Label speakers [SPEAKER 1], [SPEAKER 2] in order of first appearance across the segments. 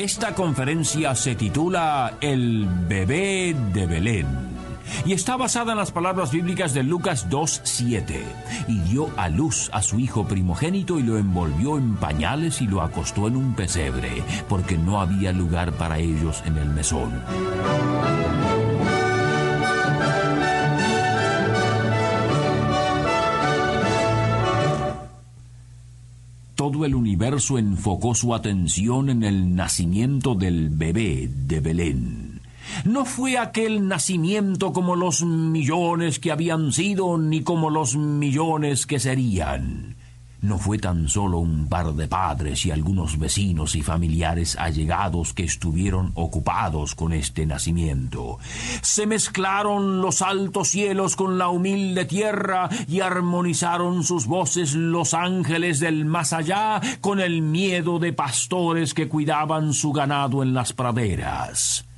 [SPEAKER 1] Esta conferencia se titula El bebé de Belén y está basada en las palabras bíblicas de Lucas 2.7. Y dio a luz a su hijo primogénito y lo envolvió en pañales y lo acostó en un pesebre, porque no había lugar para ellos en el mesón. El universo enfocó su atención en el nacimiento del bebé de Belén. No fue aquel nacimiento como los millones que habían sido, ni como los millones que serían no fue tan solo un par de padres y algunos vecinos y familiares allegados que estuvieron ocupados con este nacimiento. Se mezclaron los altos cielos con la humilde tierra y armonizaron sus voces los ángeles del más allá con el miedo de pastores que cuidaban su ganado en las praderas.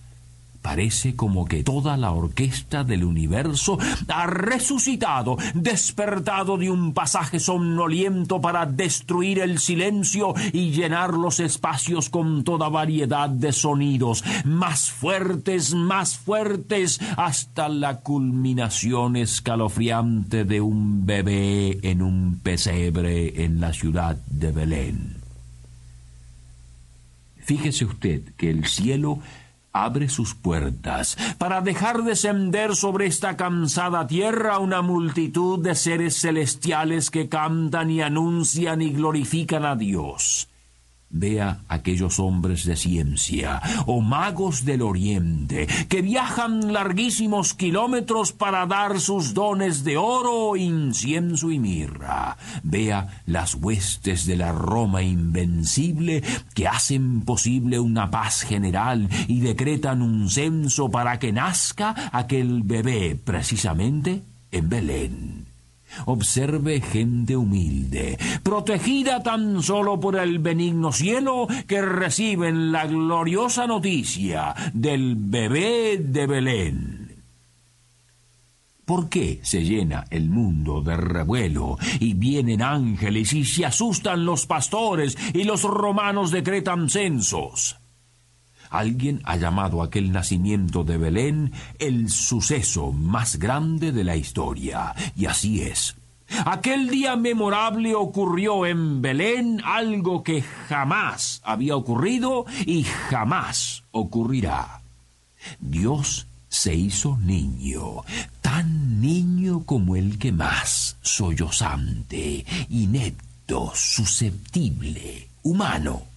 [SPEAKER 1] Parece como que toda la orquesta del universo ha resucitado, despertado de un pasaje somnoliento para destruir el silencio y llenar los espacios con toda variedad de sonidos, más fuertes, más fuertes, hasta la culminación escalofriante de un bebé en un pesebre en la ciudad de Belén. Fíjese usted que el cielo abre sus puertas para dejar descender sobre esta cansada tierra una multitud de seres celestiales que cantan y anuncian y glorifican a Dios. Vea aquellos hombres de ciencia o magos del oriente que viajan larguísimos kilómetros para dar sus dones de oro, incienso y mirra. Vea las huestes de la Roma invencible que hacen posible una paz general y decretan un censo para que nazca aquel bebé precisamente en Belén. Observe gente humilde, protegida tan solo por el benigno cielo, que reciben la gloriosa noticia del bebé de Belén. ¿Por qué se llena el mundo de revuelo y vienen ángeles y se asustan los pastores y los romanos decretan censos? Alguien ha llamado aquel nacimiento de Belén el suceso más grande de la historia, y así es. Aquel día memorable ocurrió en Belén algo que jamás había ocurrido y jamás ocurrirá. Dios se hizo niño, tan niño como el que más, sollozante, inepto, susceptible, humano.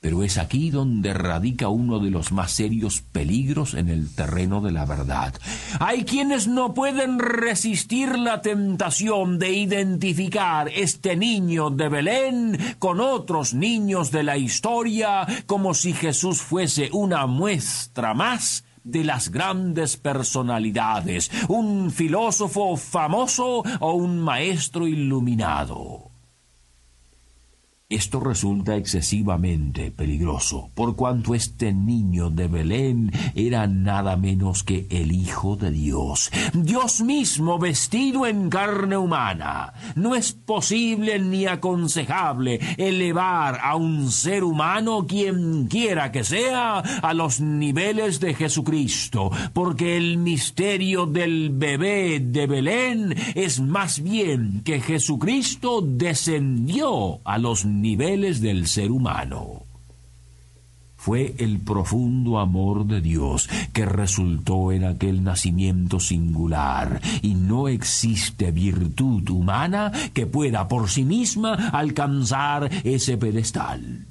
[SPEAKER 1] Pero es aquí donde radica uno de los más serios peligros en el terreno de la verdad. Hay quienes no pueden resistir la tentación de identificar este niño de Belén con otros niños de la historia como si Jesús fuese una muestra más de las grandes personalidades, un filósofo famoso o un maestro iluminado. Esto resulta excesivamente peligroso, por cuanto este niño de Belén era nada menos que el Hijo de Dios, Dios mismo vestido en carne humana. No es posible ni aconsejable elevar a un ser humano, quien quiera que sea, a los niveles de Jesucristo, porque el misterio del bebé de Belén es más bien que Jesucristo descendió a los niveles del ser humano. Fue el profundo amor de Dios que resultó en aquel nacimiento singular, y no existe virtud humana que pueda por sí misma alcanzar ese pedestal.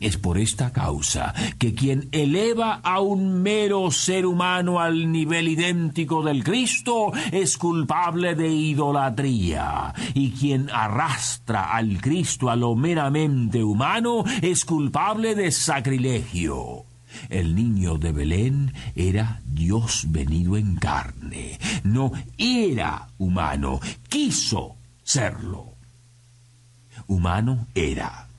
[SPEAKER 1] Es por esta causa que quien eleva a un mero ser humano al nivel idéntico del Cristo es culpable de idolatría, y quien arrastra al Cristo a lo meramente humano es culpable de sacrilegio. El niño de Belén era Dios venido en carne, no era humano, quiso serlo. Humano era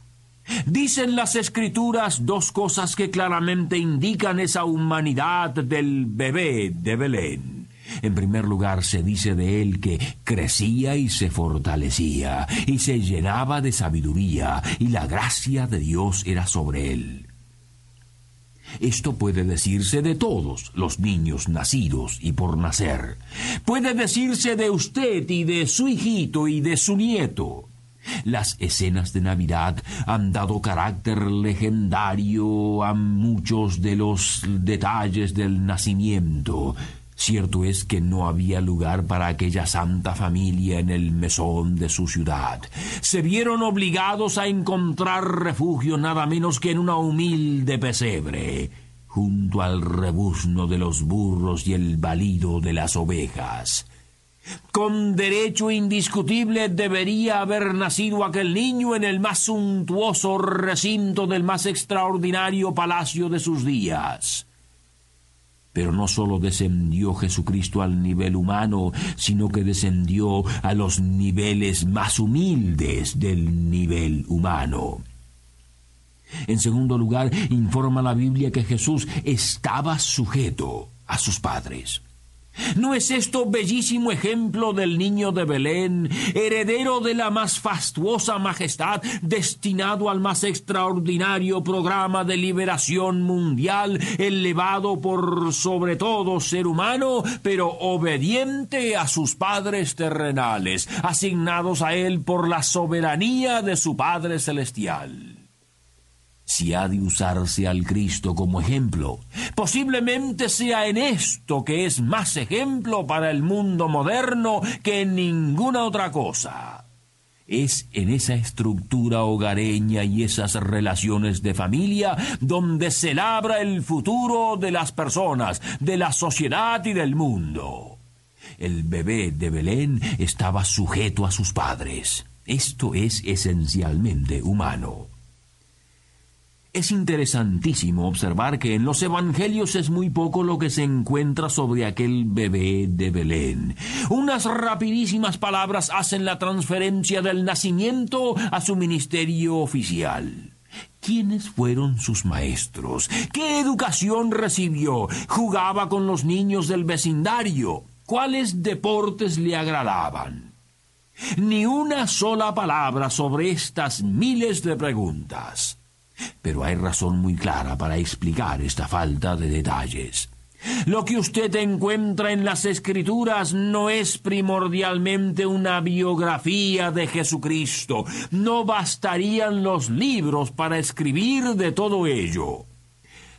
[SPEAKER 1] Dicen las escrituras dos cosas que claramente indican esa humanidad del bebé de Belén. En primer lugar, se dice de él que crecía y se fortalecía, y se llenaba de sabiduría, y la gracia de Dios era sobre él. Esto puede decirse de todos los niños nacidos y por nacer. Puede decirse de usted y de su hijito y de su nieto. Las escenas de Navidad han dado carácter legendario a muchos de los detalles del nacimiento. Cierto es que no había lugar para aquella santa familia en el mesón de su ciudad. Se vieron obligados a encontrar refugio nada menos que en una humilde pesebre, junto al rebuzno de los burros y el balido de las ovejas. Con derecho indiscutible debería haber nacido aquel niño en el más suntuoso recinto del más extraordinario palacio de sus días. Pero no sólo descendió Jesucristo al nivel humano, sino que descendió a los niveles más humildes del nivel humano. En segundo lugar, informa la Biblia que Jesús estaba sujeto a sus padres. ¿No es esto bellísimo ejemplo del niño de Belén, heredero de la más fastuosa majestad, destinado al más extraordinario programa de liberación mundial, elevado por sobre todo ser humano, pero obediente a sus padres terrenales, asignados a él por la soberanía de su Padre Celestial? Si ha de usarse al Cristo como ejemplo. Posiblemente sea en esto que es más ejemplo para el mundo moderno que en ninguna otra cosa. Es en esa estructura hogareña y esas relaciones de familia donde se labra el futuro de las personas, de la sociedad y del mundo. El bebé de Belén estaba sujeto a sus padres. Esto es esencialmente humano. Es interesantísimo observar que en los Evangelios es muy poco lo que se encuentra sobre aquel bebé de Belén. Unas rapidísimas palabras hacen la transferencia del nacimiento a su ministerio oficial. ¿Quiénes fueron sus maestros? ¿Qué educación recibió? ¿Jugaba con los niños del vecindario? ¿Cuáles deportes le agradaban? Ni una sola palabra sobre estas miles de preguntas. Pero hay razón muy clara para explicar esta falta de detalles. Lo que usted encuentra en las escrituras no es primordialmente una biografía de Jesucristo. No bastarían los libros para escribir de todo ello.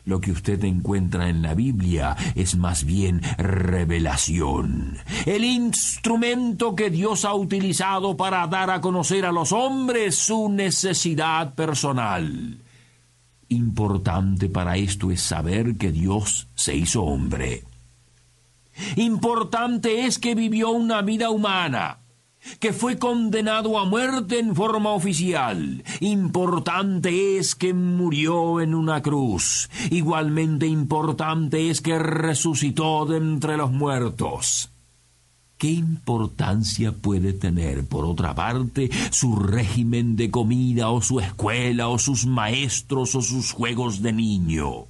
[SPEAKER 1] Lo que usted encuentra en la Biblia es más bien revelación, el instrumento que Dios ha utilizado para dar a conocer a los hombres su necesidad personal. Importante para esto es saber que Dios se hizo hombre. Importante es que vivió una vida humana, que fue condenado a muerte en forma oficial. Importante es que murió en una cruz. Igualmente importante es que resucitó de entre los muertos. ¿Qué importancia puede tener, por otra parte, su régimen de comida o su escuela o sus maestros o sus juegos de niño?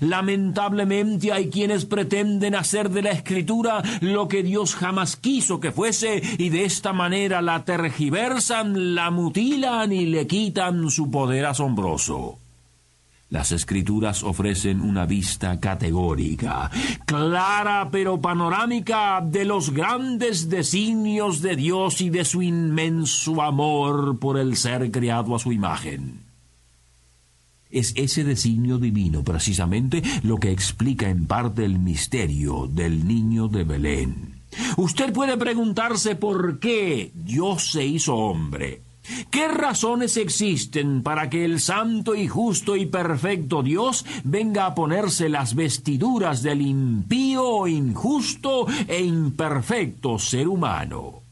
[SPEAKER 1] Lamentablemente hay quienes pretenden hacer de la escritura lo que Dios jamás quiso que fuese y de esta manera la tergiversan, la mutilan y le quitan su poder asombroso. Las escrituras ofrecen una vista categórica, clara pero panorámica de los grandes designios de Dios y de su inmenso amor por el ser creado a su imagen. Es ese designio divino precisamente lo que explica en parte el misterio del niño de Belén. Usted puede preguntarse por qué Dios se hizo hombre. ¿Qué razones existen para que el santo y justo y perfecto Dios venga a ponerse las vestiduras del impío, injusto e imperfecto ser humano?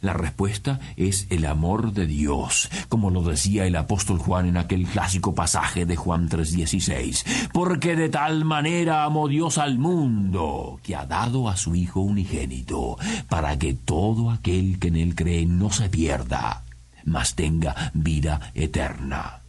[SPEAKER 1] La respuesta es el amor de Dios, como lo decía el apóstol Juan en aquel clásico pasaje de Juan 3:16, porque de tal manera amó Dios al mundo, que ha dado a su Hijo unigénito, para que todo aquel que en él cree no se pierda, mas tenga vida eterna.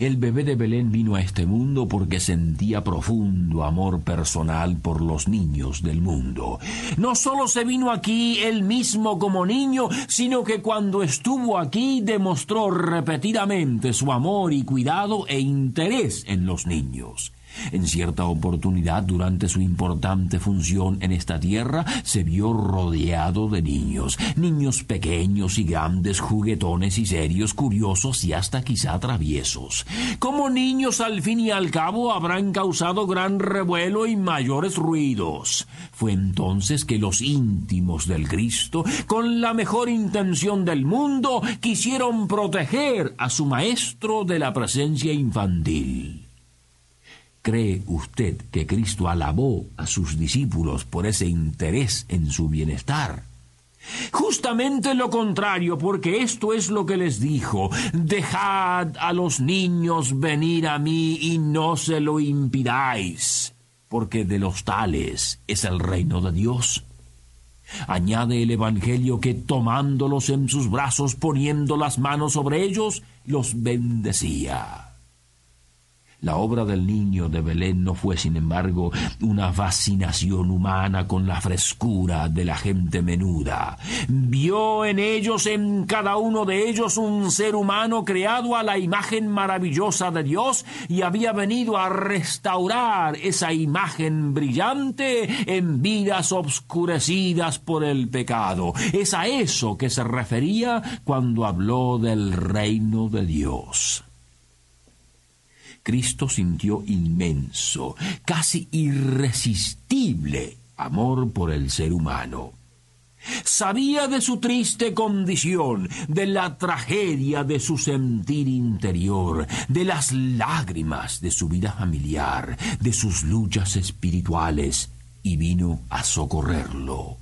[SPEAKER 1] El bebé de Belén vino a este mundo porque sentía profundo amor personal por los niños del mundo. No solo se vino aquí él mismo como niño, sino que cuando estuvo aquí demostró repetidamente su amor y cuidado e interés en los niños. En cierta oportunidad, durante su importante función en esta tierra, se vio rodeado de niños, niños pequeños y grandes, juguetones y serios, curiosos y hasta quizá traviesos. Como niños al fin y al cabo habrán causado gran revuelo y mayores ruidos. Fue entonces que los íntimos del Cristo, con la mejor intención del mundo, quisieron proteger a su maestro de la presencia infantil. ¿Cree usted que Cristo alabó a sus discípulos por ese interés en su bienestar? Justamente lo contrario, porque esto es lo que les dijo, dejad a los niños venir a mí y no se lo impidáis, porque de los tales es el reino de Dios. Añade el Evangelio que tomándolos en sus brazos, poniendo las manos sobre ellos, los bendecía. La obra del niño de Belén no fue, sin embargo, una fascinación humana con la frescura de la gente menuda. Vio en ellos, en cada uno de ellos, un ser humano creado a la imagen maravillosa de Dios y había venido a restaurar esa imagen brillante en vidas obscurecidas por el pecado. Es a eso que se refería cuando habló del reino de Dios. Cristo sintió inmenso, casi irresistible amor por el ser humano. Sabía de su triste condición, de la tragedia de su sentir interior, de las lágrimas de su vida familiar, de sus luchas espirituales, y vino a socorrerlo.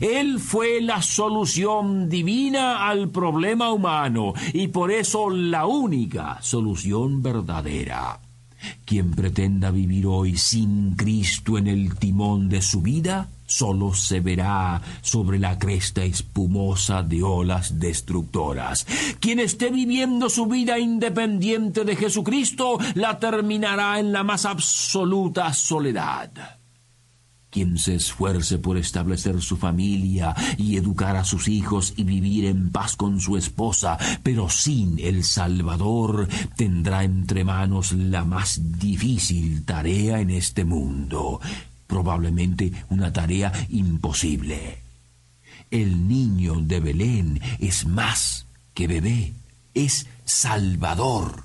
[SPEAKER 1] Él fue la solución divina al problema humano y por eso la única solución verdadera. Quien pretenda vivir hoy sin Cristo en el timón de su vida, solo se verá sobre la cresta espumosa de olas destructoras. Quien esté viviendo su vida independiente de Jesucristo, la terminará en la más absoluta soledad. Quien se esfuerce por establecer su familia y educar a sus hijos y vivir en paz con su esposa, pero sin el Salvador, tendrá entre manos la más difícil tarea en este mundo, probablemente una tarea imposible. El niño de Belén es más que bebé, es Salvador.